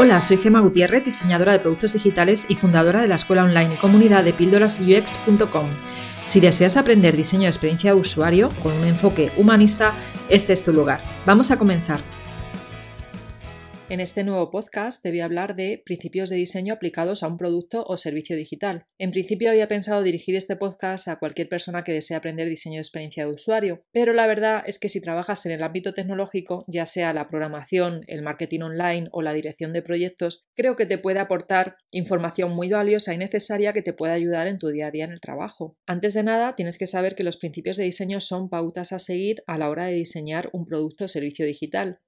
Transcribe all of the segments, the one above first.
Hola, soy Gema Gutiérrez, diseñadora de productos digitales y fundadora de la escuela online y comunidad de píldorasux.com. Si deseas aprender diseño de experiencia de usuario con un enfoque humanista, este es tu lugar. Vamos a comenzar. En este nuevo podcast te voy a hablar de principios de diseño aplicados a un producto o servicio digital. En principio había pensado dirigir este podcast a cualquier persona que desee aprender diseño de experiencia de usuario, pero la verdad es que si trabajas en el ámbito tecnológico, ya sea la programación, el marketing online o la dirección de proyectos, creo que te puede aportar información muy valiosa y necesaria que te pueda ayudar en tu día a día en el trabajo. Antes de nada, tienes que saber que los principios de diseño son pautas a seguir a la hora de diseñar un producto o servicio digital.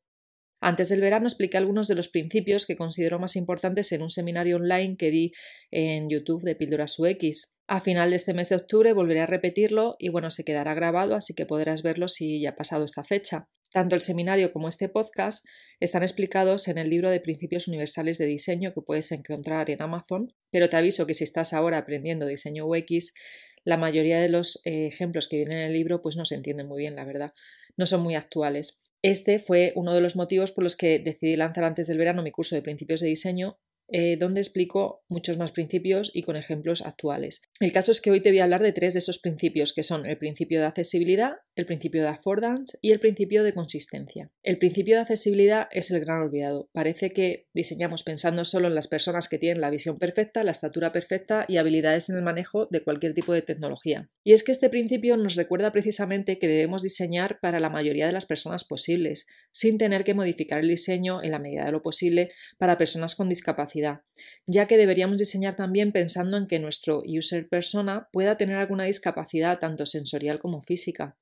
Antes del verano expliqué algunos de los principios que considero más importantes en un seminario online que di en YouTube de Píldoras UX. A final de este mes de octubre volveré a repetirlo y bueno, se quedará grabado, así que podrás verlo si ya ha pasado esta fecha. Tanto el seminario como este podcast están explicados en el libro de Principios Universales de Diseño que puedes encontrar en Amazon, pero te aviso que si estás ahora aprendiendo diseño UX, la mayoría de los eh, ejemplos que vienen en el libro pues no se entienden muy bien, la verdad, no son muy actuales. Este fue uno de los motivos por los que decidí lanzar antes del verano mi curso de principios de diseño eh, donde explico muchos más principios y con ejemplos actuales. El caso es que hoy te voy a hablar de tres de esos principios, que son el principio de accesibilidad, el principio de affordance y el principio de consistencia. El principio de accesibilidad es el gran olvidado. Parece que diseñamos pensando solo en las personas que tienen la visión perfecta, la estatura perfecta y habilidades en el manejo de cualquier tipo de tecnología. Y es que este principio nos recuerda precisamente que debemos diseñar para la mayoría de las personas posibles, sin tener que modificar el diseño en la medida de lo posible para personas con discapacidad ya que deberíamos diseñar también pensando en que nuestro user persona pueda tener alguna discapacidad tanto sensorial como física.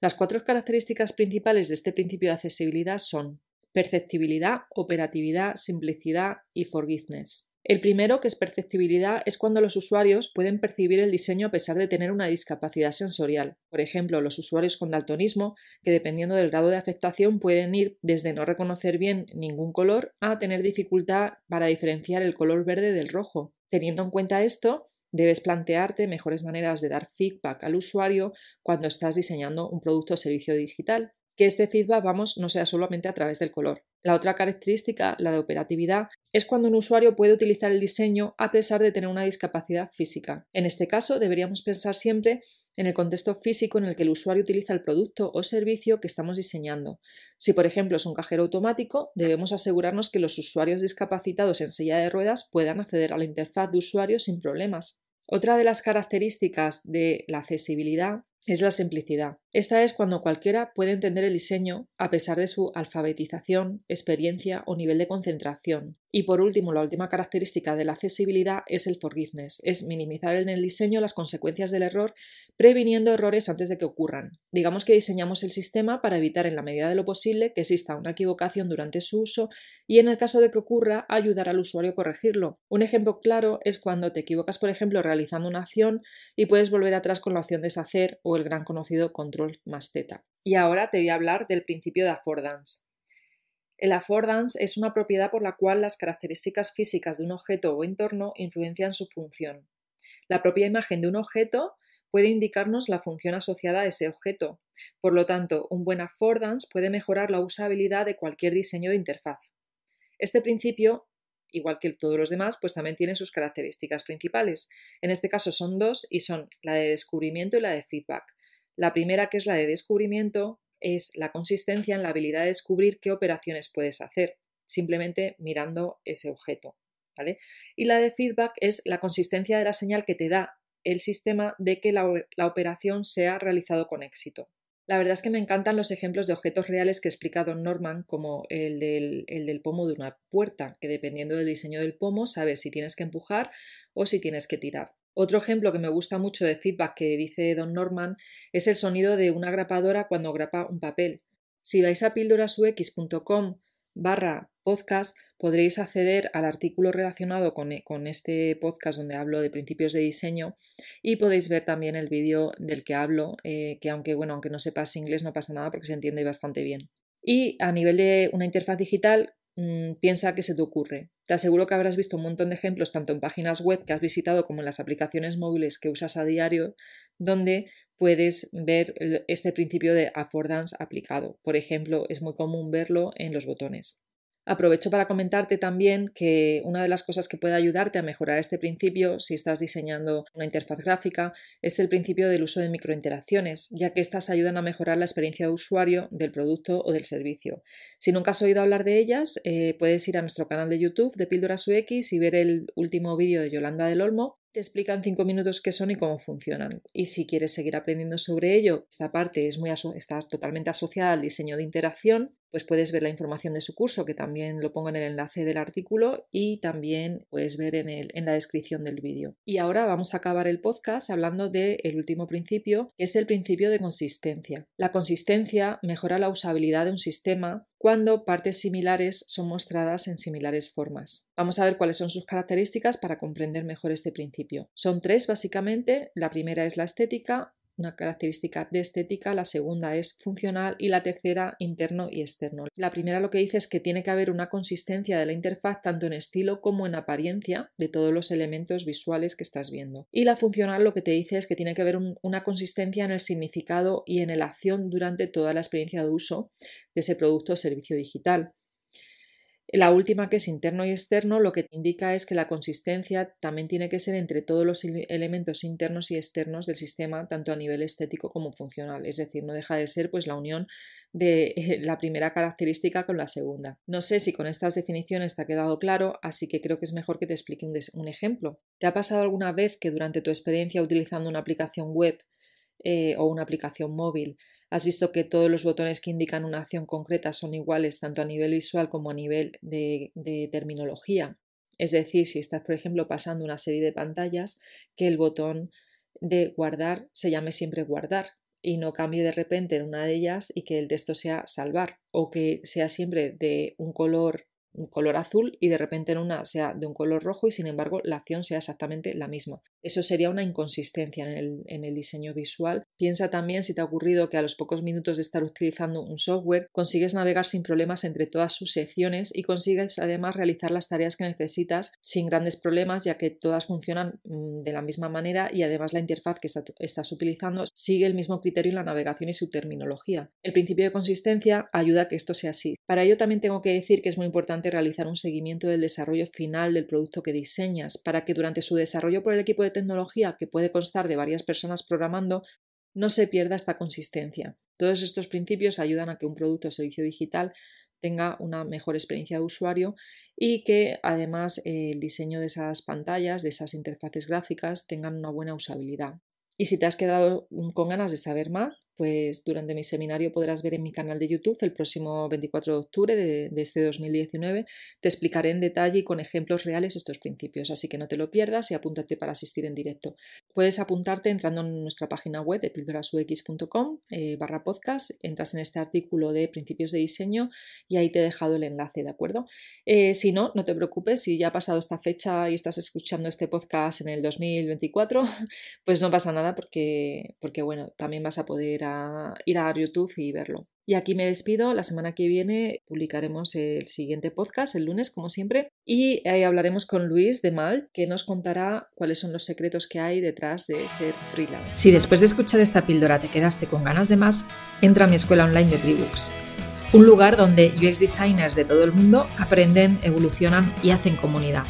Las cuatro características principales de este principio de accesibilidad son perceptibilidad, operatividad, simplicidad y forgiveness. El primero, que es perceptibilidad, es cuando los usuarios pueden percibir el diseño a pesar de tener una discapacidad sensorial. Por ejemplo, los usuarios con daltonismo, que dependiendo del grado de afectación pueden ir desde no reconocer bien ningún color a tener dificultad para diferenciar el color verde del rojo. Teniendo en cuenta esto, debes plantearte mejores maneras de dar feedback al usuario cuando estás diseñando un producto o servicio digital que este feedback, vamos, no sea solamente a través del color. La otra característica, la de operatividad, es cuando un usuario puede utilizar el diseño a pesar de tener una discapacidad física. En este caso, deberíamos pensar siempre en el contexto físico en el que el usuario utiliza el producto o servicio que estamos diseñando. Si, por ejemplo, es un cajero automático, debemos asegurarnos que los usuarios discapacitados en silla de ruedas puedan acceder a la interfaz de usuario sin problemas. Otra de las características de la accesibilidad es la simplicidad. Esta es cuando cualquiera puede entender el diseño a pesar de su alfabetización, experiencia o nivel de concentración. Y por último, la última característica de la accesibilidad es el forgiveness, es minimizar en el diseño las consecuencias del error, previniendo errores antes de que ocurran. Digamos que diseñamos el sistema para evitar en la medida de lo posible que exista una equivocación durante su uso y en el caso de que ocurra, ayudar al usuario a corregirlo. Un ejemplo claro es cuando te equivocas, por ejemplo, realizando una acción y puedes volver atrás con la opción deshacer o el gran conocido control más Z. Y ahora te voy a hablar del principio de affordance. El affordance es una propiedad por la cual las características físicas de un objeto o entorno influencian su función. La propia imagen de un objeto puede indicarnos la función asociada a ese objeto. Por lo tanto, un buen affordance puede mejorar la usabilidad de cualquier diseño de interfaz. Este principio igual que todos los demás, pues también tiene sus características principales. En este caso son dos y son la de descubrimiento y la de feedback. La primera, que es la de descubrimiento, es la consistencia en la habilidad de descubrir qué operaciones puedes hacer, simplemente mirando ese objeto. ¿vale? Y la de feedback es la consistencia de la señal que te da el sistema de que la, la operación se ha realizado con éxito. La verdad es que me encantan los ejemplos de objetos reales que explica Don Norman, como el del, pomo de una puerta, que dependiendo del diseño del pomo sabes si tienes que empujar o si tienes que tirar. Otro ejemplo que me gusta mucho de feedback que dice Don Norman es el sonido de una grapadora cuando grapa un papel. Si vais a píldorasux.com barra podcast podréis acceder al artículo relacionado con, este podcast donde hablo de principios de diseño y podéis ver también el vídeo del que hablo, eh, que aunque, bueno, aunque no sepas inglés no pasa nada porque se entiende bastante bien. Y a nivel de una interfaz digital, mm, piensa qué se te ocurre. Te aseguro que habrás visto un montón de ejemplos tanto en páginas web que has visitado como en las aplicaciones móviles que usas a diario, donde puedes ver este principio de affordance aplicado. Por ejemplo, es muy común verlo en los botones. Aprovecho para comentarte también que una de las cosas que puede ayudarte a mejorar este principio, si estás diseñando una interfaz gráfica, es el principio del uso de microinteracciones, ya que estas ayudan a mejorar la experiencia de usuario del producto o del servicio. Si nunca has oído hablar de ellas, eh, puedes ir a nuestro canal de YouTube de Píldoras UX y ver el último vídeo de Yolanda del Olmo te explican cinco minutos qué son y cómo funcionan. Y si quieres seguir aprendiendo sobre ello, esta parte es muy está totalmente asociada al diseño de interacción, pues puedes ver la información de su curso, que también lo pongo en el enlace del artículo y también puedes ver en, el, en la descripción del vídeo. Y ahora vamos a acabar el podcast hablando del último principio, que es el principio de consistencia. La consistencia mejora la usabilidad de un sistema cuando partes similares son mostradas en similares formas. Vamos a ver cuáles son sus características para comprender mejor este principio. Son tres básicamente. La primera es la estética, una característica de estética, la segunda es funcional y la tercera interno y externo. La primera lo que dice es que tiene que haber una consistencia de la interfaz tanto en estilo como en apariencia de todos los elementos visuales que estás viendo. Y la funcional lo que te dice es que tiene que haber una consistencia en el significado y en la acción durante toda la experiencia de uso de ese producto o servicio digital. La última, que es interno y externo, lo que te indica es que la consistencia también tiene que ser entre todos los elementos internos y externos del sistema, tanto a nivel estético como funcional. Es decir, no deja de ser pues la unión de la primera característica con la segunda. No sé si con estas definiciones te ha quedado claro, así que creo que es mejor que te explique un, ejemplo. ¿Te ha pasado alguna vez que durante tu experiencia utilizando una aplicación web eh, o una aplicación móvil Has visto que todos los botones que indican una acción concreta son iguales tanto a nivel visual como a nivel de, terminología. Es decir, si estás, por ejemplo, pasando una serie de pantallas, que el botón de guardar se llame siempre guardar y no cambie de repente en una de ellas y que el texto sea salvar o que sea siempre de un color un color azul y de repente en una sea de un color rojo y sin embargo la acción sea exactamente la misma. Eso sería una inconsistencia en el, en el, diseño visual. Piensa también si te ha ocurrido que a los pocos minutos de estar utilizando un software consigues navegar sin problemas entre todas sus secciones y consigues además realizar las tareas que necesitas sin grandes problemas ya que todas funcionan mm, de la misma manera y además la interfaz que estás utilizando sigue el mismo criterio en la navegación y su terminología. El principio de consistencia ayuda a que esto sea así. Para ello también tengo que decir que es muy importante realizar un seguimiento del desarrollo final del producto que diseñas para que durante su desarrollo por el equipo de tecnología, que puede constar de varias personas programando, no se pierda esta consistencia. Todos estos principios ayudan a que un producto o servicio digital tenga una mejor experiencia de usuario y que además el diseño de esas pantallas, de esas interfaces gráficas tengan una buena usabilidad. Y si te has quedado con ganas de saber más, pues durante mi seminario podrás ver en mi canal de YouTube el próximo 24 de octubre de, este 2019. Te explicaré en detalle y con ejemplos reales estos principios, así que no te lo pierdas y apúntate para asistir en directo. Puedes apuntarte entrando en nuestra página web de pildorasux.com eh, barra podcast, entras en este artículo de principios de diseño y ahí te he dejado el enlace, ¿de acuerdo? Eh, si no, no te preocupes, si ya ha pasado esta fecha y estás escuchando este podcast en el 2024, pues no pasa nada porque, porque bueno, también vas a poder ir a YouTube y verlo. Y aquí me despido. La semana que viene publicaremos el siguiente podcast, el lunes, como siempre, y ahí hablaremos con Luis de Mal, que nos contará cuáles son los secretos que hay detrás de ser freelance. Si después de escuchar esta píldora te quedaste con ganas de más, entra a mi escuela online de Tribooks, un lugar donde UX designers de todo el mundo aprenden, evolucionan y hacen comunidad.